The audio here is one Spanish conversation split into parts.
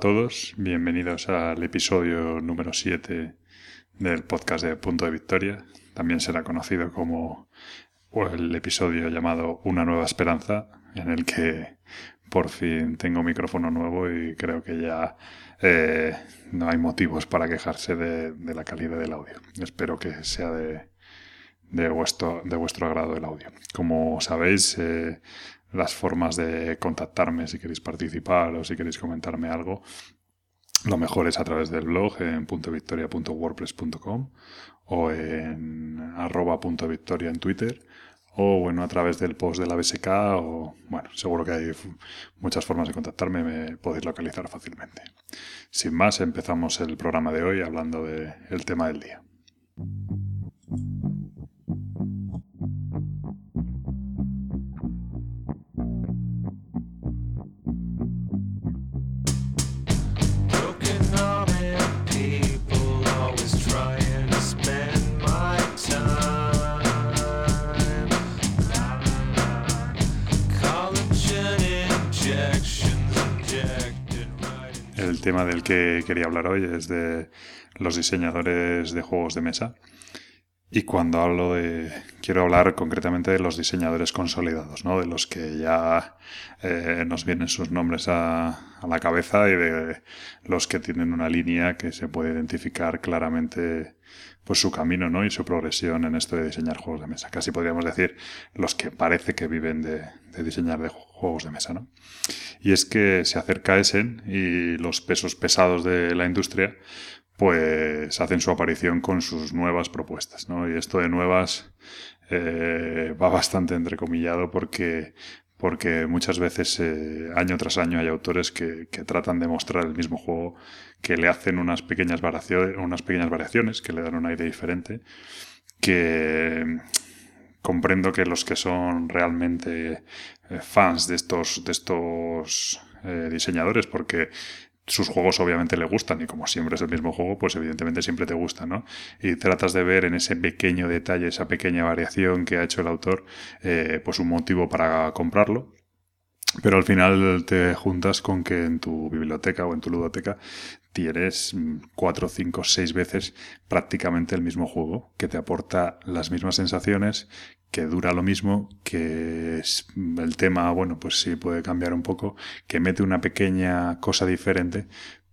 Todos, bienvenidos al episodio número 7 del podcast de Punto de Victoria. También será conocido como el episodio llamado Una nueva esperanza, en el que por fin tengo micrófono nuevo y creo que ya eh, no hay motivos para quejarse de, la calidad del audio. Espero que sea de, de, vuestro, de vuestro agrado el audio. Como sabéis, eh, las formas de contactarme si queréis participar o si queréis comentarme algo, lo mejor es a través del blog en .victoria.wordpress.com o en arroba en Twitter o bueno, a través del post de la BSK o bueno, seguro que hay muchas formas de contactarme, me podéis localizar fácilmente. Sin más, empezamos el programa de hoy hablando del tema del día. Tema del que quería hablar hoy es de los diseñadores de juegos de mesa. Y cuando hablo de. Quiero hablar concretamente de los diseñadores consolidados, ¿no? De los que ya eh, nos vienen sus nombres a, la cabeza y de los que tienen una línea que se puede identificar claramente pues su camino, ¿no? Y su progresión en esto de diseñar juegos de mesa. Casi podríamos decir los que parece que viven de, de diseñar de juegos de mesa, ¿no? Y es que se acerca Essen y los pesos pesados de la industria pues hacen su aparición con sus nuevas propuestas, ¿no? Y esto de nuevas eh, va bastante entrecomillado porque, porque muchas veces, eh, año tras año, hay autores que, que, tratan de mostrar el mismo juego, que le hacen unas pequeñas, variaciones, unas pequeñas variaciones, que le dan un aire diferente, que comprendo que los que son realmente eh, fans de estos, de estos diseñadores, porque sus juegos obviamente le gustan y como siempre es el mismo juego, pues evidentemente siempre te gusta, ¿no? Y tratas de ver en ese pequeño detalle, esa pequeña variación que ha hecho el autor, eh, pues un motivo para comprarlo. Pero al final te juntas con que en tu biblioteca o en tu ludoteca tienes cuatro, cinco, seis veces prácticamente el mismo juego, que te aporta las mismas sensaciones, que dura lo mismo, que es el tema, bueno, pues sí puede cambiar un poco, que mete una pequeña cosa diferente,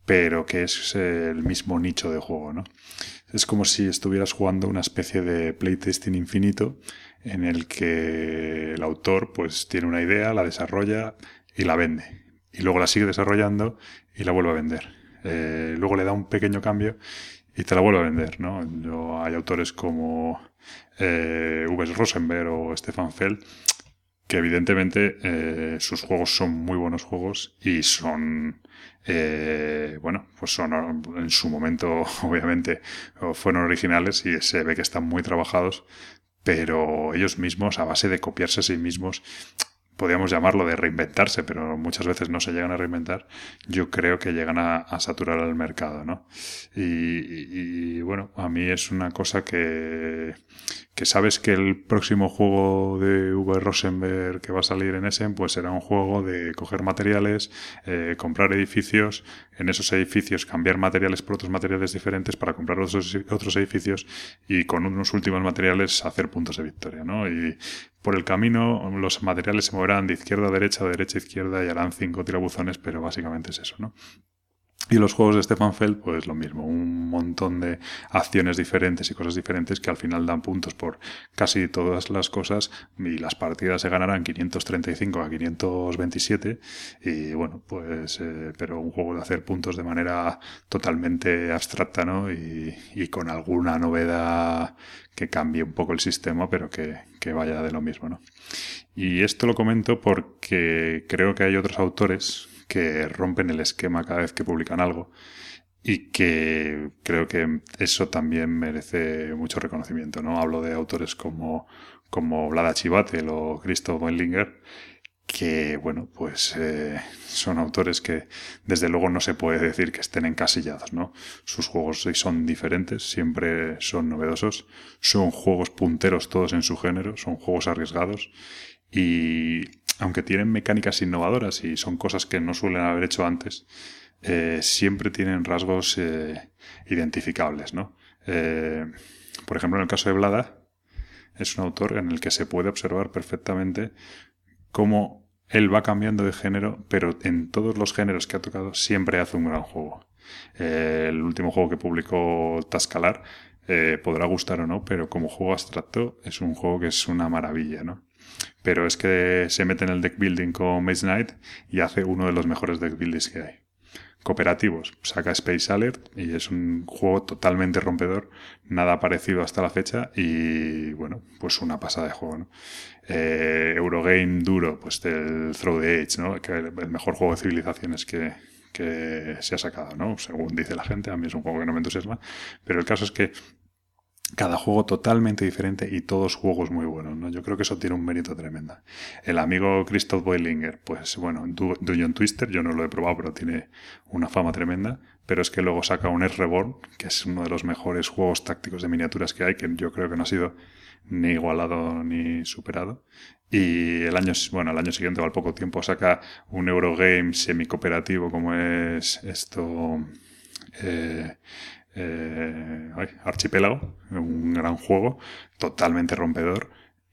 pero que es el mismo nicho de juego, ¿no? Es como si estuvieras jugando una especie de playtesting infinito en el que el autor pues tiene una idea, la desarrolla y la vende. Y luego la sigue desarrollando y la vuelve a vender. Eh, luego le da un pequeño cambio y te la vuelve a vender, ¿no? hay autores como eh, Rosenberg o Stefan Feld que evidentemente eh, sus juegos son muy buenos juegos y son eh, bueno pues son en su momento obviamente fueron originales y se ve que están muy trabajados pero ellos mismos a base de copiarse a sí mismos podríamos llamarlo de reinventarse, pero muchas veces no se llegan a reinventar, yo creo que llegan a, saturar al mercado, ¿no? Y, bueno, a mí es una cosa que, que sabes que el próximo juego de V. Rosenberg que va a salir en Essen, pues será un juego de coger materiales, eh, comprar edificios, en esos edificios cambiar materiales por otros materiales diferentes para comprar otros, otros edificios y con unos últimos materiales hacer puntos de victoria, ¿no? Y por el camino los materiales se moverán de izquierda a derecha, de derecha a izquierda y harán cinco tirabuzones, pero básicamente es eso, ¿no? Y los juegos de Stefan Feld, pues lo mismo, un montón de acciones diferentes y cosas diferentes que al final dan puntos por casi todas las cosas y las partidas se ganarán 535 a 527 y bueno, pues eh, pero un juego de hacer puntos de manera totalmente abstracta, ¿no? Y, y con alguna novedad que cambie un poco el sistema, pero que, que vaya de lo mismo, ¿no? Y esto lo comento porque creo que hay otros autores que rompen el esquema cada vez que publican algo y que creo que eso también merece mucho reconocimiento. ¿no? Hablo de autores como, como Vlada Chivatel o Christoph Weinlinger, que bueno, pues eh, son autores que desde luego no se puede decir que estén encasillados, ¿no? Sus juegos son diferentes, siempre son novedosos, son juegos punteros todos en su género, son juegos arriesgados y aunque tienen mecánicas innovadoras y son cosas que no suelen haber hecho antes, eh, siempre tienen rasgos eh, identificables, ¿no? por ejemplo, en el caso de Blada, es un autor en el que se puede observar perfectamente cómo él va cambiando de género, pero en todos los géneros que ha tocado siempre hace un gran juego. el último juego que publicó Tascalar podrá gustar o no, pero como juego abstracto es un juego que es una maravilla, ¿no? Pero es que se mete en el deck building con Maze Knight y hace uno de los mejores deck buildings que hay. Cooperativos, saca Space Alert y es un juego totalmente rompedor, nada parecido hasta la fecha y bueno, pues una pasada de juego, ¿no? Eh, Eurogame duro, pues del Throw the Age, ¿no? El mejor juego de civilizaciones que, que se ha sacado, ¿no? Según dice la gente, a mí es un juego que no me entusiasma, pero el caso es que cada juego totalmente diferente y todos juegos muy buenos, ¿no? Yo creo que eso tiene un mérito tremendo. El amigo Christoph Boilinger, pues bueno, Dungeon Twister, yo no lo he probado, pero tiene una fama tremenda. Pero es que luego saca un S Reborn, que es uno de los mejores juegos tácticos de miniaturas que hay, que yo creo que no ha sido ni igualado ni superado. Y el año, bueno, el año siguiente o al poco tiempo saca un Eurogame semi-cooperativo como es esto... Eh, eh, Archipiélago, un gran juego, totalmente rompedor.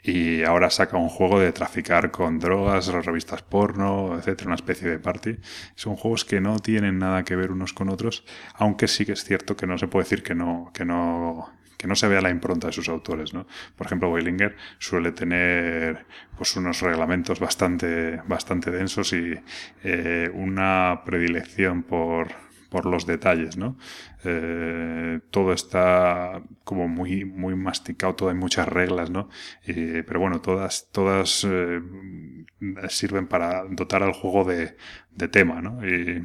Y ahora saca un juego de traficar con drogas, revistas porno, etcétera, una especie de party. Son juegos que no tienen nada que ver unos con otros, aunque sí que es cierto que no se puede decir que no, que no, que no se vea la impronta de sus autores, ¿no? Por ejemplo, Weilinger suele tener pues unos reglamentos bastante, bastante densos y eh, una predilección por, por los detalles, ¿no? Eh, todo está como muy, muy masticado, todo hay muchas reglas, ¿no? pero bueno, todas, todas eh, sirven para dotar al juego de, tema, ¿no? Y,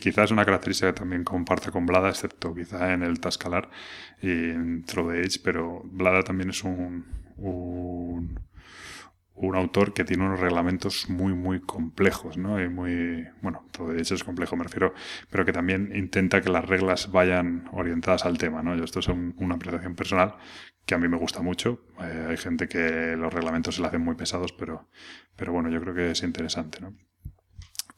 quizás una característica que también comparta con Blada, excepto quizá en el Tascalar y en Throw the Age, pero Blada también es un un autor que tiene unos reglamentos muy, muy complejos, ¿no? Y muy, bueno, todo de hecho es complejo, me refiero, pero que también intenta que las reglas vayan orientadas al tema, ¿no? Yo esto es una apreciación personal que a mí me gusta mucho. Eh, hay gente que los reglamentos se le hacen muy pesados, pero, pero bueno, yo creo que es interesante, ¿no?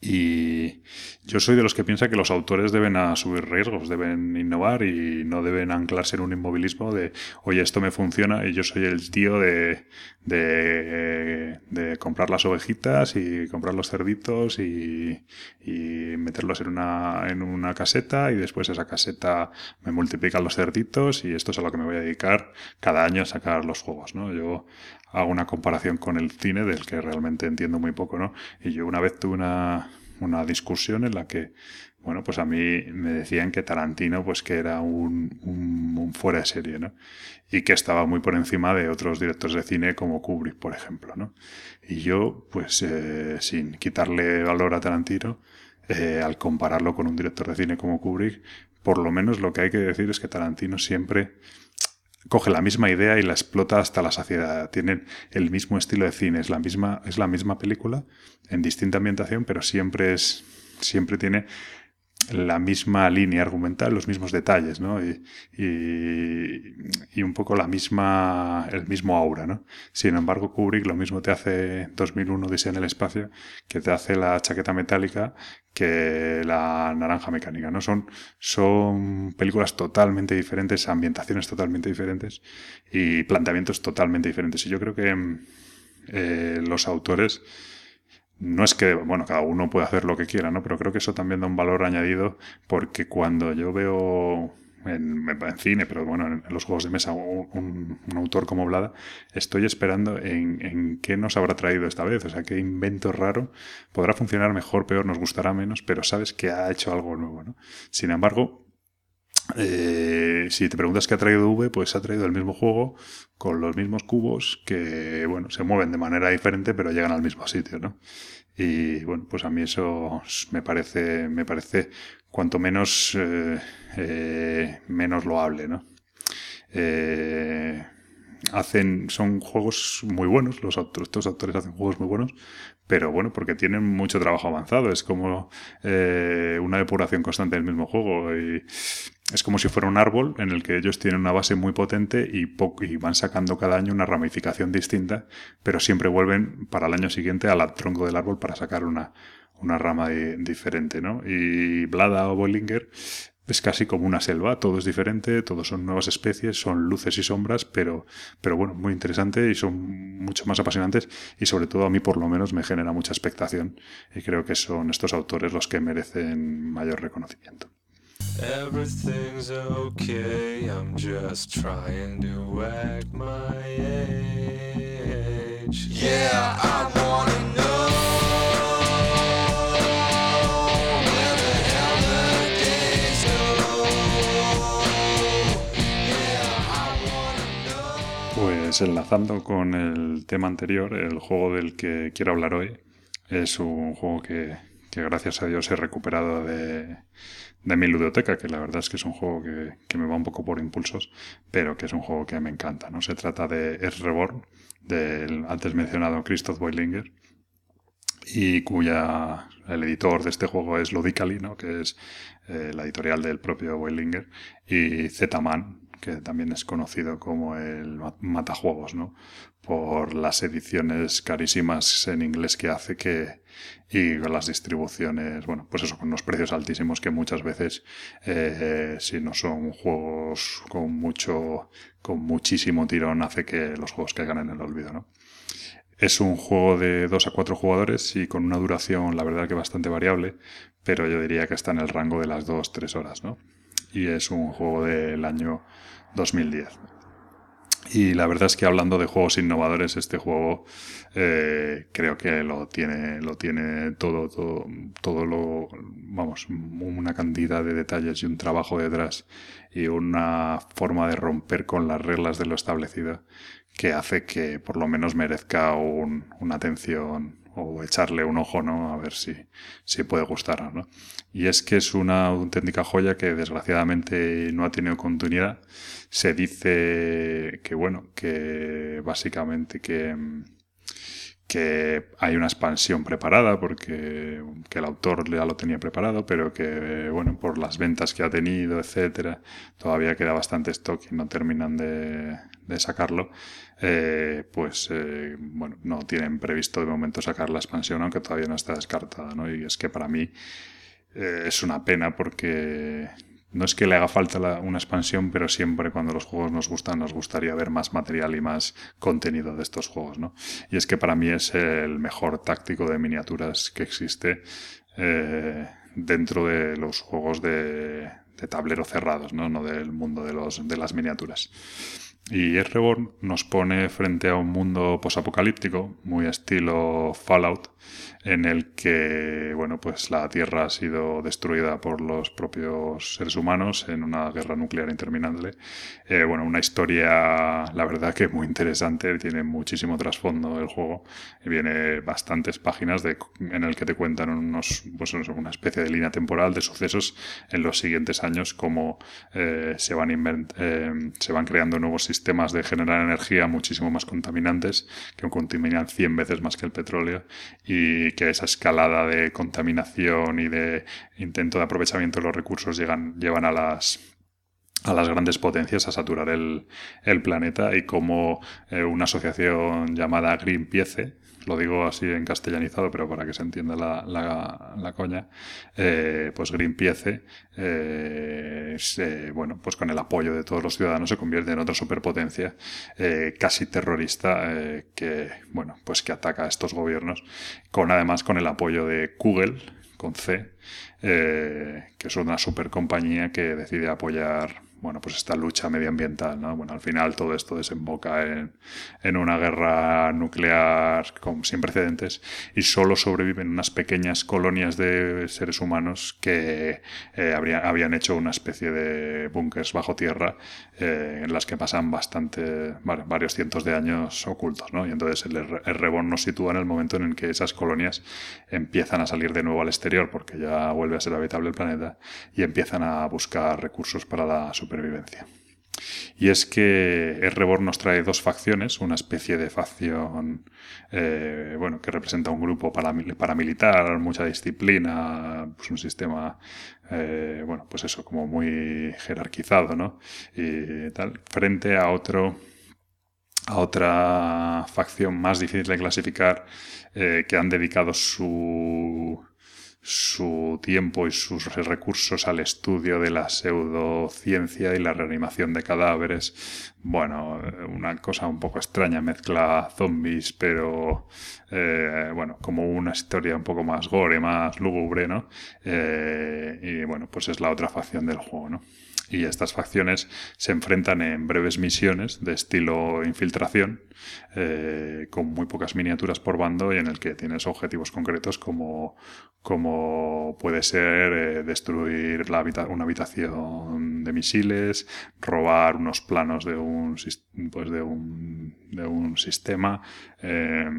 Y yo soy de los que piensa que los autores deben asumir riesgos, deben innovar y no deben anclarse en un inmovilismo de, oye, esto me funciona y yo soy el tío de, de, de comprar las ovejitas y comprar los cerditos y, y meterlos en una, en una caseta y después esa caseta me multiplican los cerditos y esto es a lo que me voy a dedicar cada año a sacar los juegos, ¿no? Yo hago una comparación con el cine, del que realmente entiendo muy poco, ¿no? Y yo una vez tuve una, una discusión en la que, bueno, pues a mí me decían que Tarantino, pues que era un, fuera de serie, ¿no? Y que estaba muy por encima de otros directores de cine como Kubrick, por ejemplo, ¿no? Y yo, pues, eh, sin quitarle valor a Tarantino, eh, al compararlo con un director de cine como Kubrick, por lo menos lo que hay que decir es que Tarantino siempre coge la misma idea y la explota hasta la saciedad. Tienen el mismo estilo de cine, es la misma, es la misma película en distinta ambientación, pero siempre es, siempre tiene la misma línea argumental, los mismos detalles, ¿no? Y, y, un poco la misma, el mismo aura, ¿no? Sin embargo, Kubrick lo mismo te hace 2001 Diseño en el espacio, que te hace la chaqueta metálica, que la naranja mecánica, ¿no? Son, son películas totalmente diferentes, ambientaciones totalmente diferentes y planteamientos totalmente diferentes. Y yo creo que eh, los autores no es que, bueno, cada uno puede hacer lo que quiera, ¿no? Pero creo que eso también da un valor añadido porque cuando yo veo en, cine, pero bueno, en, los juegos de mesa, un, autor como Blada, estoy esperando en, en, qué nos habrá traído esta vez, o sea, qué invento raro, podrá funcionar mejor, peor, nos gustará menos, pero sabes que ha hecho algo nuevo, ¿no? Sin embargo, eh, si te preguntas qué ha traído V, pues ha traído el mismo juego con los mismos cubos que, bueno, se mueven de manera diferente, pero llegan al mismo sitio, ¿no? Y bueno, pues a mí eso me parece, me parece cuanto menos, eh, eh, menos loable, ¿no? hacen, son juegos muy buenos, los autores, estos autores hacen juegos muy buenos, pero bueno, porque tienen mucho trabajo avanzado, es como una depuración constante del mismo juego y es como si fuera un árbol en el que ellos tienen una base muy potente y, y, van sacando cada año una ramificación distinta, pero siempre vuelven para el año siguiente al tronco del árbol para sacar una, una rama diferente, ¿no? Y Blada o Bollinger es casi como una selva, todo es diferente, todos son nuevas especies, son luces y sombras, pero, pero bueno, muy interesante y son mucho más apasionantes y sobre todo a mí por lo menos me genera mucha expectación y creo que son estos autores los que merecen mayor reconocimiento. Pues enlazando con el tema anterior, el juego del que quiero hablar hoy es un juego que, gracias a Dios he recuperado de, mi ludoteca, que la verdad es que es un juego que, me va un poco por impulsos, pero que es un juego que me encanta. ¿no? Se trata de Es Reborn, del antes mencionado Christoph Boilinger, y cuya el editor de este juego es Ludicali, ¿no? que es eh, la editorial del propio Boilinger, y Z-Man, que también es conocido como el matajuegos, ¿no? Por las ediciones carísimas en inglés que hace que y las distribuciones, bueno, pues eso, con unos precios altísimos que muchas veces, eh, si no son juegos con mucho, con muchísimo tirón, hace que los juegos caigan en el olvido, ¿no? Es un juego de 2 a 4 jugadores y con una duración, la verdad que bastante variable, pero yo diría que está en el rango de las 2-3 horas, ¿no? Y es un juego del año 2010. Y la verdad es que hablando de juegos innovadores, este juego eh, creo que lo tiene, lo tiene todo, todo, todo lo, vamos, una cantidad de detalles y un trabajo detrás y una forma de romper con las reglas de lo establecido que hace que por lo menos merezca una atención o echarle un ojo, ¿no? A ver si, si puede gustar, ¿no? Y es que es una auténtica joya que desgraciadamente no ha tenido continuidad. Se dice que, bueno, que básicamente que, que hay una expansión preparada porque que el autor ya lo tenía preparado, pero que, bueno, por las ventas que ha tenido, etcétera, todavía queda bastante stock y no terminan de, de sacarlo, eh, pues eh, bueno, no tienen previsto de momento sacar la expansión, aunque todavía no está descartada, ¿no? Y es que para mí eh, es una pena porque no es que le haga falta una expansión, pero siempre cuando los juegos nos gustan nos gustaría ver más material y más contenido de estos juegos, ¿no? Y es que para mí es el mejor táctico de miniaturas que existe dentro de los juegos de, de tablero cerrados, ¿no? No del mundo de, los, de las miniaturas. Y Reborn nos pone frente a un mundo posapocalíptico, muy estilo Fallout, en el que, bueno, pues la Tierra ha sido destruida por los propios seres humanos en una guerra nuclear interminable. Eh, bueno, una historia, la verdad que muy interesante, tiene muchísimo trasfondo el juego, viene bastantes páginas de, en el que te cuentan unos, pues, una especie de línea temporal de sucesos en los siguientes años, cómo eh, se, van eh, se van creando nuevos sistemas de generar energía muchísimo más contaminantes, que contaminan 100 veces más que el petróleo, y que esa escalada de contaminación y de intento de aprovechamiento de los recursos llegan, llevan a las a las grandes potencias a saturar el, planeta y como eh, una asociación llamada Greenpeace, lo digo así en castellanizado, pero para que se entienda la, la, coña, eh, pues Greenpeace, eh, bueno, pues con el apoyo de todos los ciudadanos se convierte en otra superpotencia eh, casi terrorista que, bueno, pues que ataca a estos gobiernos, con además con el apoyo de Google, con C, que es una supercompañía que decide apoyar bueno, pues esta lucha medioambiental, ¿no? Bueno, al final todo esto desemboca en, en una guerra nuclear sin precedentes y solo sobreviven unas pequeñas colonias de seres humanos que eh, habían hecho una especie de búnkers bajo tierra eh, en las que pasan bastante, varios cientos de años ocultos, ¿no? Y entonces el, el Reborn nos sitúa en el momento en el que esas colonias empiezan a salir de nuevo al exterior porque ya vuelve a ser habitable el planeta y empiezan a buscar recursos para la supervivencia. Y es que el Reborn nos trae dos facciones, una especie de facción eh, bueno, que representa un grupo paramilitar, mucha disciplina, pues un sistema, eh, bueno, pues eso, como muy jerarquizado, ¿no? Y tal, frente a otro a otra facción más difícil de clasificar eh, que han dedicado su su tiempo y sus recursos al estudio de la pseudociencia y la reanimación de cadáveres. Bueno, una cosa un poco extraña, mezcla zombies, pero eh, bueno, como una historia un poco más gore, más lúgubre, ¿no? Eh, y bueno, pues es la otra facción del juego, ¿no? Y estas facciones se enfrentan en breves misiones de estilo infiltración, eh, con muy pocas miniaturas por bando y en el que tienes objetivos concretos como, como puede ser eh, destruir la una habitación de misiles, robar unos planos de un, pues de un, de un sistema. Eh,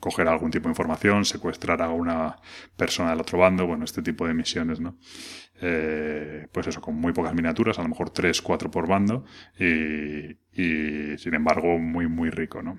coger algún tipo de información, secuestrar a una persona del otro bando, bueno, este tipo de misiones, ¿no? Eh, pues eso, con muy pocas miniaturas, a lo mejor 3, 4 por bando, y, y sin embargo muy, muy rico, ¿no?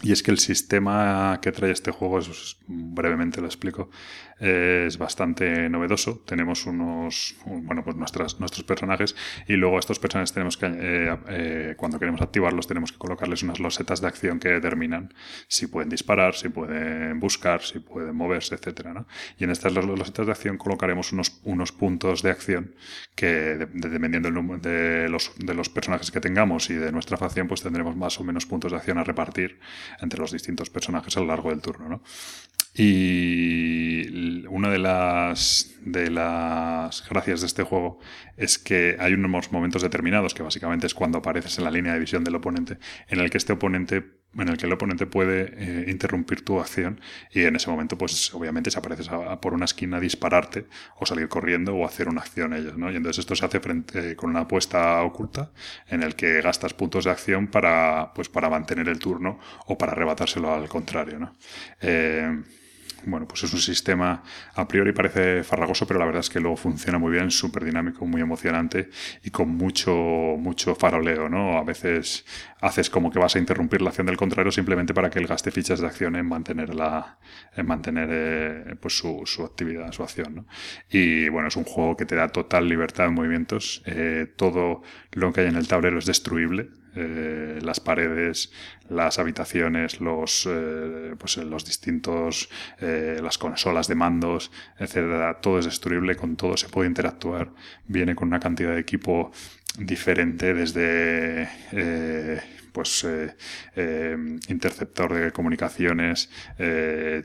Y es que el sistema que trae este juego, brevemente lo explico, es bastante novedoso. Tenemos unos, bueno, pues nuestros personajes y luego a estos personajes tenemos que, eh, eh, cuando queremos activarlos, tenemos que colocarles unas losetas de acción que determinan si pueden disparar, si pueden buscar, si pueden moverse, etcétera, ¿no? Y en estas losetas de acción colocaremos unos, unos puntos de acción que, dependiendo de los, de los personajes que tengamos y de nuestra facción, pues tendremos más o menos puntos de acción a repartir entre los distintos personajes a lo largo del turno. ¿no? Y una de las, de las gracias de este juego es que hay unos momentos determinados, que básicamente es cuando apareces en la línea de visión del oponente, en el que este oponente en el que el oponente puede eh, interrumpir tu acción y en ese momento pues obviamente si apareces por una esquina dispararte o salir corriendo o hacer una acción ellos ¿no? y entonces esto se hace frente, con una apuesta oculta en el que gastas puntos de acción para pues para mantener el turno o para arrebatárselo al contrario ¿no? Eh, bueno, pues es un sistema a priori parece farragoso, pero la verdad es que luego funciona muy bien, súper dinámico, muy emocionante y con mucho, mucho faroleo, ¿no? A veces haces como que vas a interrumpir la acción del contrario simplemente para que él gaste fichas de acción en mantener la, en mantener eh, pues su, su, actividad, su acción, ¿no? Y bueno, es un juego que te da total libertad de movimientos. Eh, todo lo que hay en el tablero es destruible. Eh, las paredes, las habitaciones, los, eh, pues, los distintos, eh, las consolas de mandos, etcétera. Todo es destruible, con todo se puede interactuar. Viene con una cantidad de equipo diferente desde pues interceptor de comunicaciones,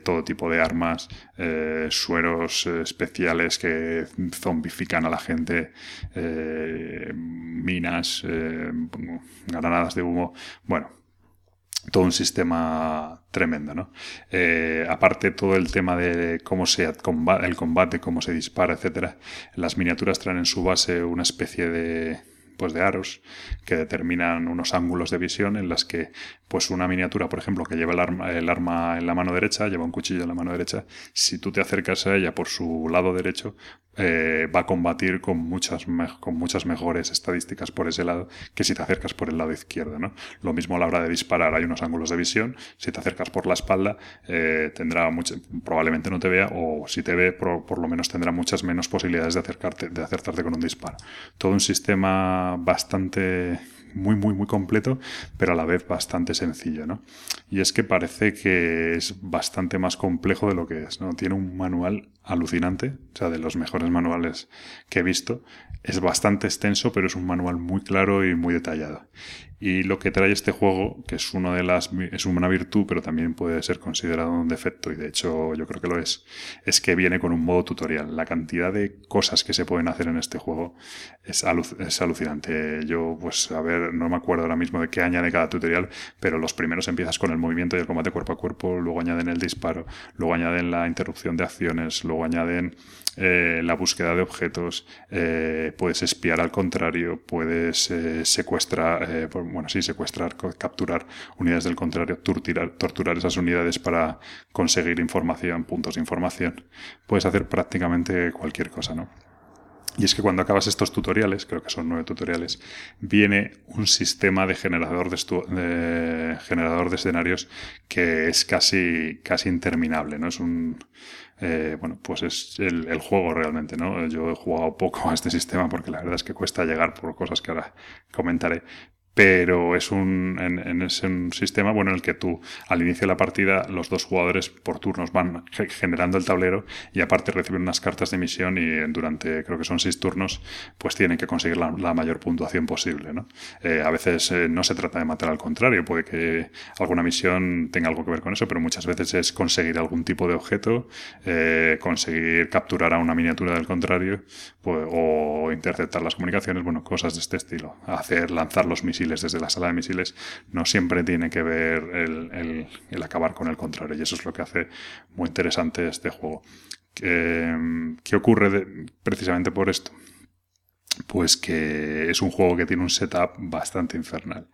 todo tipo de armas, sueros especiales que zombifican a la gente, minas, granadas de humo, bueno, todo un sistema tremendo, ¿no? Eh, aparte todo el tema de cómo se el combate, cómo se dispara, etcétera, las miniaturas traen en su base una especie de pues de aros que determinan unos ángulos de visión en las que pues una miniatura, por ejemplo, que lleva el arma, el arma en la mano derecha, lleva un cuchillo en la mano derecha, si tú te acercas a ella por su lado derecho, eh, va a combatir con muchas, con muchas mejores estadísticas por ese lado que si te acercas por el lado izquierdo. ¿no? Lo mismo a la hora de disparar, hay unos ángulos de visión, si te acercas por la espalda, eh, tendrá mucho, probablemente no te vea, o si te ve, por, por, lo menos tendrá muchas menos posibilidades de acercarte, de acertarte con un disparo. Todo un sistema bastante muy, muy, muy completo, pero a la vez bastante sencillo, ¿no? Y es que parece que es bastante más complejo de lo que es, ¿no? Tiene un manual alucinante, o sea, de los mejores manuales que he visto. Es bastante extenso, pero es un manual muy claro y muy detallado. Y lo que trae este juego, que es una de las es una virtud, pero también puede ser considerado un defecto, y de hecho yo creo que lo es, es que viene con un modo tutorial. La cantidad de cosas que se pueden hacer en este juego es, es alucinante. Yo, pues, a ver, no me acuerdo ahora mismo de qué añade cada tutorial, pero los primeros empiezas con el movimiento y el combate cuerpo a cuerpo, luego añaden el disparo, luego añaden la interrupción de acciones, luego añaden eh, la búsqueda de objetos, eh, puedes espiar al contrario, puedes eh, secuestrar, bueno, sí, secuestrar, capturar unidades del contrario, torturar, torturar esas unidades para conseguir información, puntos de información. Puedes hacer prácticamente cualquier cosa, ¿no? Y es que cuando acabas estos tutoriales, creo que son nueve tutoriales, viene un sistema de generador de, generador de escenarios que es casi, casi interminable, ¿no? Es un, eh, bueno, pues es el, el, juego realmente, ¿no? Yo he jugado poco a este sistema porque la verdad es que cuesta llegar por cosas que ahora comentaré, pero es un, en, es un sistema bueno en el que tú al inicio de la partida los dos jugadores por turnos van generando el tablero y aparte reciben unas cartas de misión y durante creo que son seis turnos pues tienen que conseguir la, mayor puntuación posible ¿no? Eh, a veces eh, no se trata de matar al contrario puede que alguna misión tenga algo que ver con eso pero muchas veces es conseguir algún tipo de objeto eh, conseguir capturar a una miniatura del contrario pues, o interceptar las comunicaciones bueno cosas de este estilo hacer lanzar los misiles desde la sala de misiles no siempre tiene que ver el, acabar con el contrario y eso es lo que hace muy interesante este juego. ¿Qué, ocurre precisamente por esto? Pues que es un juego que tiene un setup bastante infernal.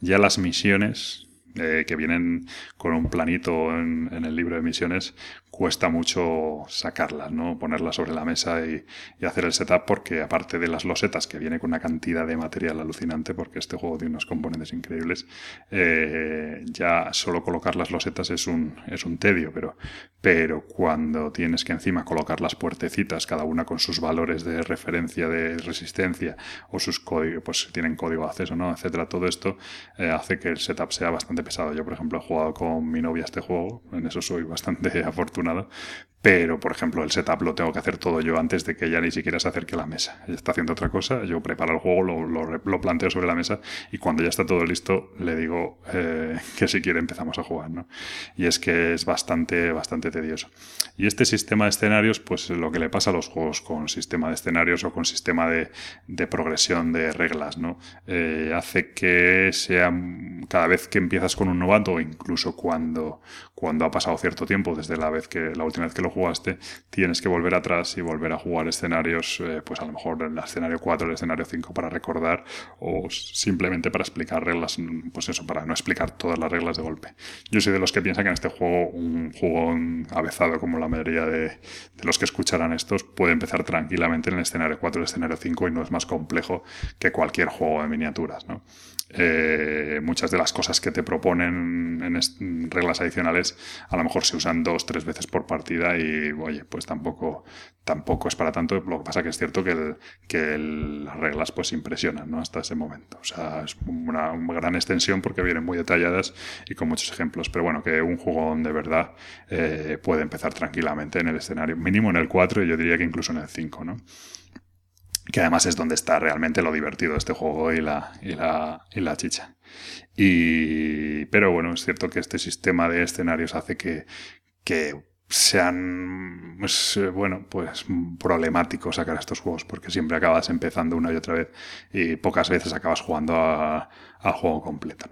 Ya las misiones, eh, que vienen con un planito en, el libro de misiones, cuesta mucho sacarlas, ¿no? Ponerlas sobre la mesa y, hacer el setup porque aparte de las losetas que viene con una cantidad de material alucinante porque este juego tiene unos componentes increíbles, eh, ya solo colocar las losetas es un, es un tedio, pero, pero cuando tienes que encima colocar las puertecitas, cada una con sus valores de referencia de resistencia o sus códigos, pues tienen código de acceso, ¿no? etcétera, todo esto eh, hace que el setup sea bastante pesado. Yo, por ejemplo, he jugado con mi novia este juego, en eso soy bastante afortunado nada, pero por ejemplo el setup lo tengo que hacer todo yo antes de que ella ni siquiera se acerque a la mesa. Ella está haciendo otra cosa, yo preparo el juego, lo, planteo sobre la mesa y cuando ya está todo listo le digo eh, que si quiere empezamos a jugar. ¿no? Y es que es bastante, bastante tedioso. Y este sistema de escenarios, pues lo que le pasa a los juegos con sistema de escenarios o con sistema de, progresión de reglas, ¿no? Eh, hace que sea cada vez que empiezas con un novato incluso cuando, cuando ha pasado cierto tiempo desde la vez que la última vez que lo jugaste, tienes que volver atrás y volver a jugar escenarios, eh, pues a lo mejor el escenario 4, el escenario 5 para recordar o simplemente para explicar reglas, pues eso, para no explicar todas las reglas de golpe. Yo soy de los que piensan que en este juego, un juego avezado como la mayoría de, de los que escucharán estos, puede empezar tranquilamente en el escenario 4, el escenario 5 y no es más complejo que cualquier juego de miniaturas, ¿no? Eh, muchas de las cosas que te proponen en reglas adicionales a lo mejor se usan dos, tres veces por partida y oye, pues tampoco, tampoco es para tanto. Lo que pasa que es cierto que, las reglas pues impresionan ¿no? hasta ese momento. O sea, es una, gran extensión porque vienen muy detalladas y con muchos ejemplos. Pero bueno, que un juego de verdad eh, puede empezar tranquilamente en el escenario, mínimo en el 4 y yo diría que incluso en el 5, ¿no? Que además es donde está realmente lo divertido de este juego y la, y la, y la chicha. Y, pero bueno, es cierto que este sistema de escenarios hace que, que sean, pues, bueno, pues problemáticos sacar estos juegos porque siempre acabas empezando una y otra vez y pocas veces acabas jugando al juego completo.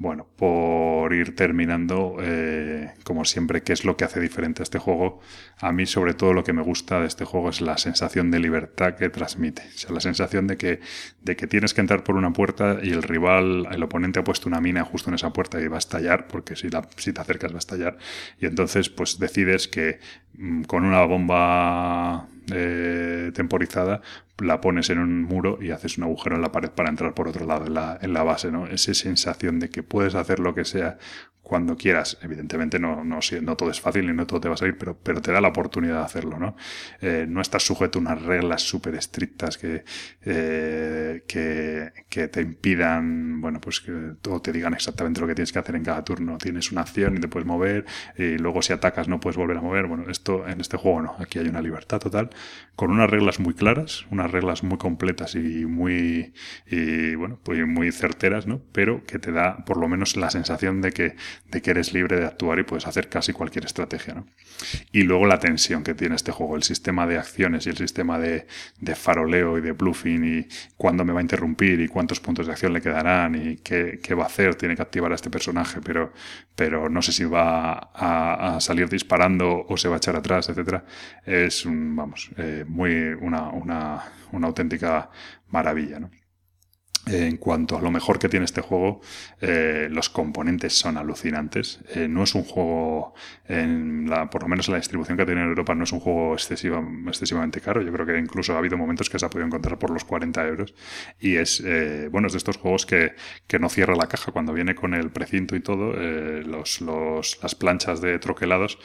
Bueno, por ir terminando, eh, como siempre, ¿qué es lo que hace diferente a este juego? A mí, sobre todo, lo que me gusta de este juego es la sensación de libertad que transmite. O sea, la sensación de que, de que tienes que entrar por una puerta y el rival, el oponente ha puesto una mina justo en esa puerta y va a estallar, porque si, si te acercas va a estallar. Y entonces, pues decides que mm, con una bomba eh, temporizada, la pones en un muro y haces un agujero en la pared para entrar por otro lado en la, en la base, ¿no? Esa sensación de que puedes hacer lo que sea cuando quieras. Evidentemente no, no, todo es fácil y no todo te va a salir, pero, pero te da la oportunidad de hacerlo, ¿no? Eh, no estás sujeto a unas reglas súper estrictas que, eh, que, te impidan, bueno, pues que o te digan exactamente lo que tienes que hacer en cada turno. Tienes una acción y te puedes mover y luego si atacas no puedes volver a mover. Bueno, esto en este juego no. Aquí hay una libertad total con unas reglas muy claras, unas reglas muy completas y muy, y, bueno, pues muy certeras, ¿no? Pero que te da por lo menos la sensación de que de que eres libre de actuar y puedes hacer casi cualquier estrategia. ¿no? Y luego la tensión que tiene este juego, el sistema de acciones y el sistema de, faroleo y de bluffing y cuándo me va a interrumpir y cuántos puntos de acción le quedarán y qué, va a hacer, tiene que activar a este personaje, pero, pero no sé si va a, salir disparando o se va a echar atrás, etcétera. Es un, vamos, eh, muy una, una, una auténtica maravilla. ¿no? En cuanto a lo mejor que tiene este juego, eh, los componentes son alucinantes. Eh, no es un juego, en la, por lo menos en la distribución que tiene en Europa, no es un juego excesiva, excesivamente caro. Yo creo que incluso ha habido momentos que se ha podido encontrar por los 40 euros. Y es, eh, bueno, es de estos juegos que, que, no cierra la caja cuando viene con el precinto y todo. las planchas de troquelados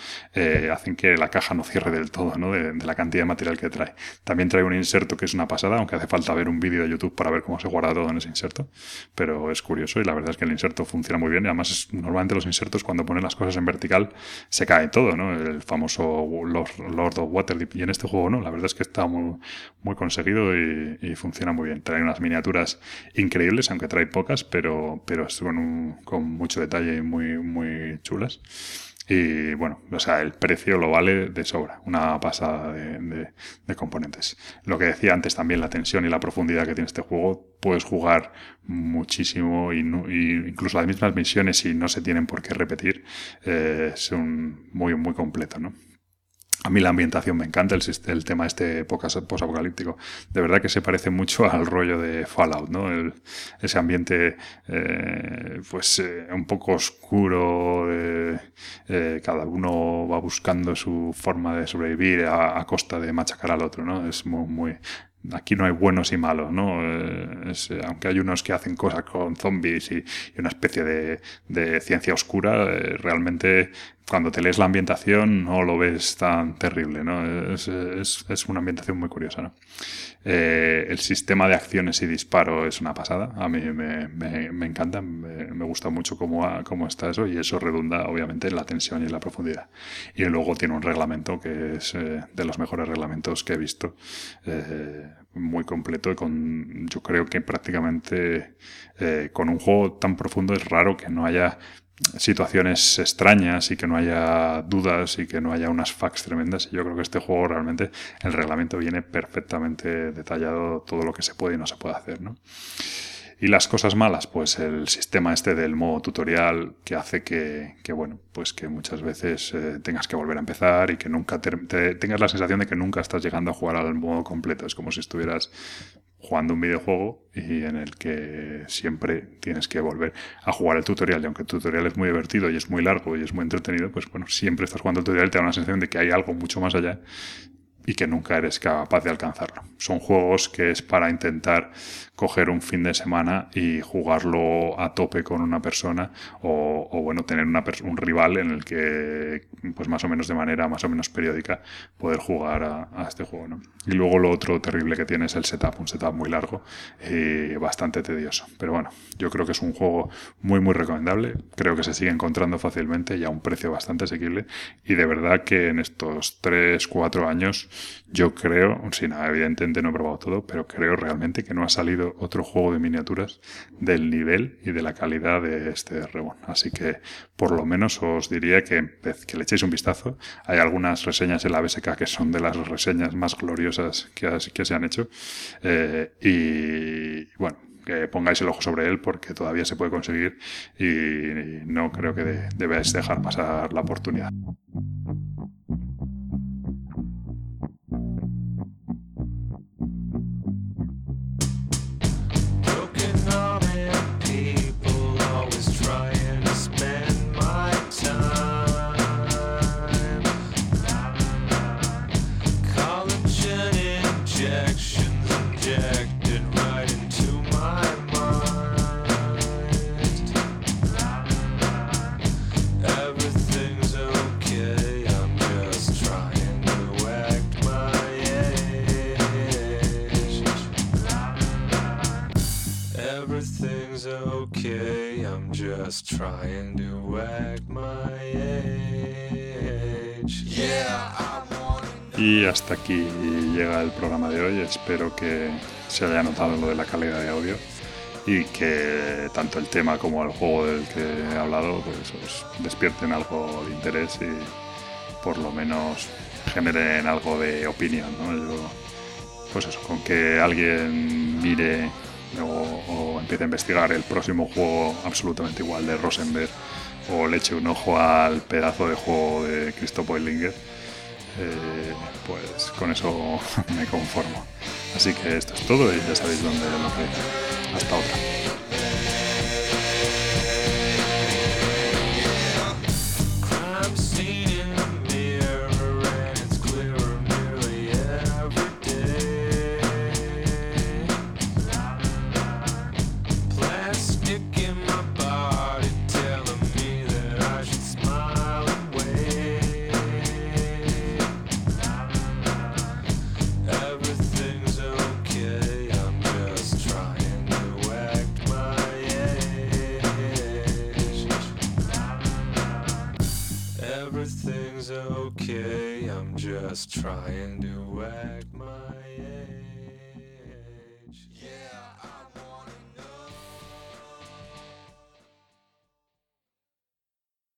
hacen que la caja no cierre del todo, ¿no? De, de, la cantidad de material que trae. También trae un inserto que es una pasada, aunque hace falta ver un vídeo de YouTube para ver cómo se guarda todo en ese inserto, pero es curioso y la verdad es que el inserto funciona muy bien y además normalmente los insertos cuando ponen las cosas en vertical se cae todo, ¿no? El famoso Lord, of Waterdeep y en este juego no, la verdad es que está muy, muy conseguido y, funciona muy bien. Trae unas miniaturas increíbles, aunque trae pocas, pero, pero con, con mucho detalle y muy, muy chulas. Y bueno, o sea, el precio lo vale de sobra, una pasada de, componentes. Lo que decía antes también, la tensión y la profundidad que tiene este juego, puedes jugar muchísimo y, incluso las mismas misiones y no se tienen por qué repetir, eh, son muy, muy completo, ¿no? A mí la ambientación me encanta, el, el tema este posapocalíptico. De verdad que se parece mucho al rollo de Fallout, ¿no? ese ambiente, eh, pues, eh, un poco oscuro, eh, cada uno va buscando su forma de sobrevivir a, costa de machacar al otro, ¿no? Es muy, muy, aquí no hay buenos y malos, ¿no? Eh, aunque hay unos que hacen cosas con zombies y, una especie de, ciencia oscura, eh, realmente cuando te lees la ambientación no lo ves tan terrible, ¿no? Es, es, una ambientación muy curiosa, ¿no? Eh, el sistema de acciones y disparo es una pasada, a mí me, encanta, me, gusta mucho cómo, cómo, está eso y eso redunda obviamente en la tensión y en la profundidad. Y luego tiene un reglamento que es de los mejores reglamentos que he visto muy completo con, yo creo que prácticamente eh, con un juego tan profundo es raro que no haya situaciones extrañas y que no haya dudas y que no haya unas facts tremendas. Y yo creo que este juego realmente, el reglamento viene perfectamente detallado todo lo que se puede y no se puede hacer, ¿no? Y las cosas malas, pues el sistema este del modo tutorial que hace que, bueno, pues que muchas veces eh, tengas que volver a empezar y que nunca tengas la sensación de que nunca estás llegando a jugar al modo completo. Es como si estuvieras jugando un videojuego y en el que siempre tienes que volver a jugar el tutorial. Y aunque el tutorial es muy divertido y es muy largo y es muy entretenido, pues bueno, siempre estás jugando el tutorial y te da una sensación de que hay algo mucho más allá y que nunca eres capaz de alcanzarlo. Son juegos que es para intentar coger un fin de semana y jugarlo a tope con una persona o, bueno, tener una un rival en el que, pues más o menos de manera más o menos periódica, poder jugar a, este juego. ¿no? Y luego lo otro terrible que tiene es el setup, un setup muy largo y bastante tedioso. Pero bueno, yo creo que es un juego muy, muy recomendable. Creo que se sigue encontrando fácilmente y a un precio bastante asequible. Y de verdad que en estos 3, 4 años, yo creo, sin evidentemente no he probado todo, pero creo realmente que no ha salido otro juego de miniaturas del nivel y de la calidad de este Reborn. Así que por lo menos os diría que, que le echéis un vistazo. Hay algunas reseñas en la BSK que son de las reseñas más gloriosas que, que se han hecho. Eh, y bueno, que pongáis el ojo sobre él porque todavía se puede conseguir y no creo que debáis dejar pasar la oportunidad. Hasta aquí llega el programa de hoy. Espero que se haya notado lo de la calidad de audio y que tanto el tema como el juego del que he hablado pues os despierten algo de interés y por lo menos generen algo de opinión. pues eso, con que alguien mire o, empiece a investigar el próximo juego absolutamente igual de Rosenberg o le eche un ojo al pedazo de juego de Christoph Eilinger, eh, pues con eso me conformo. Así que esto es todo y ya sabéis dónde lo que. Hasta otra.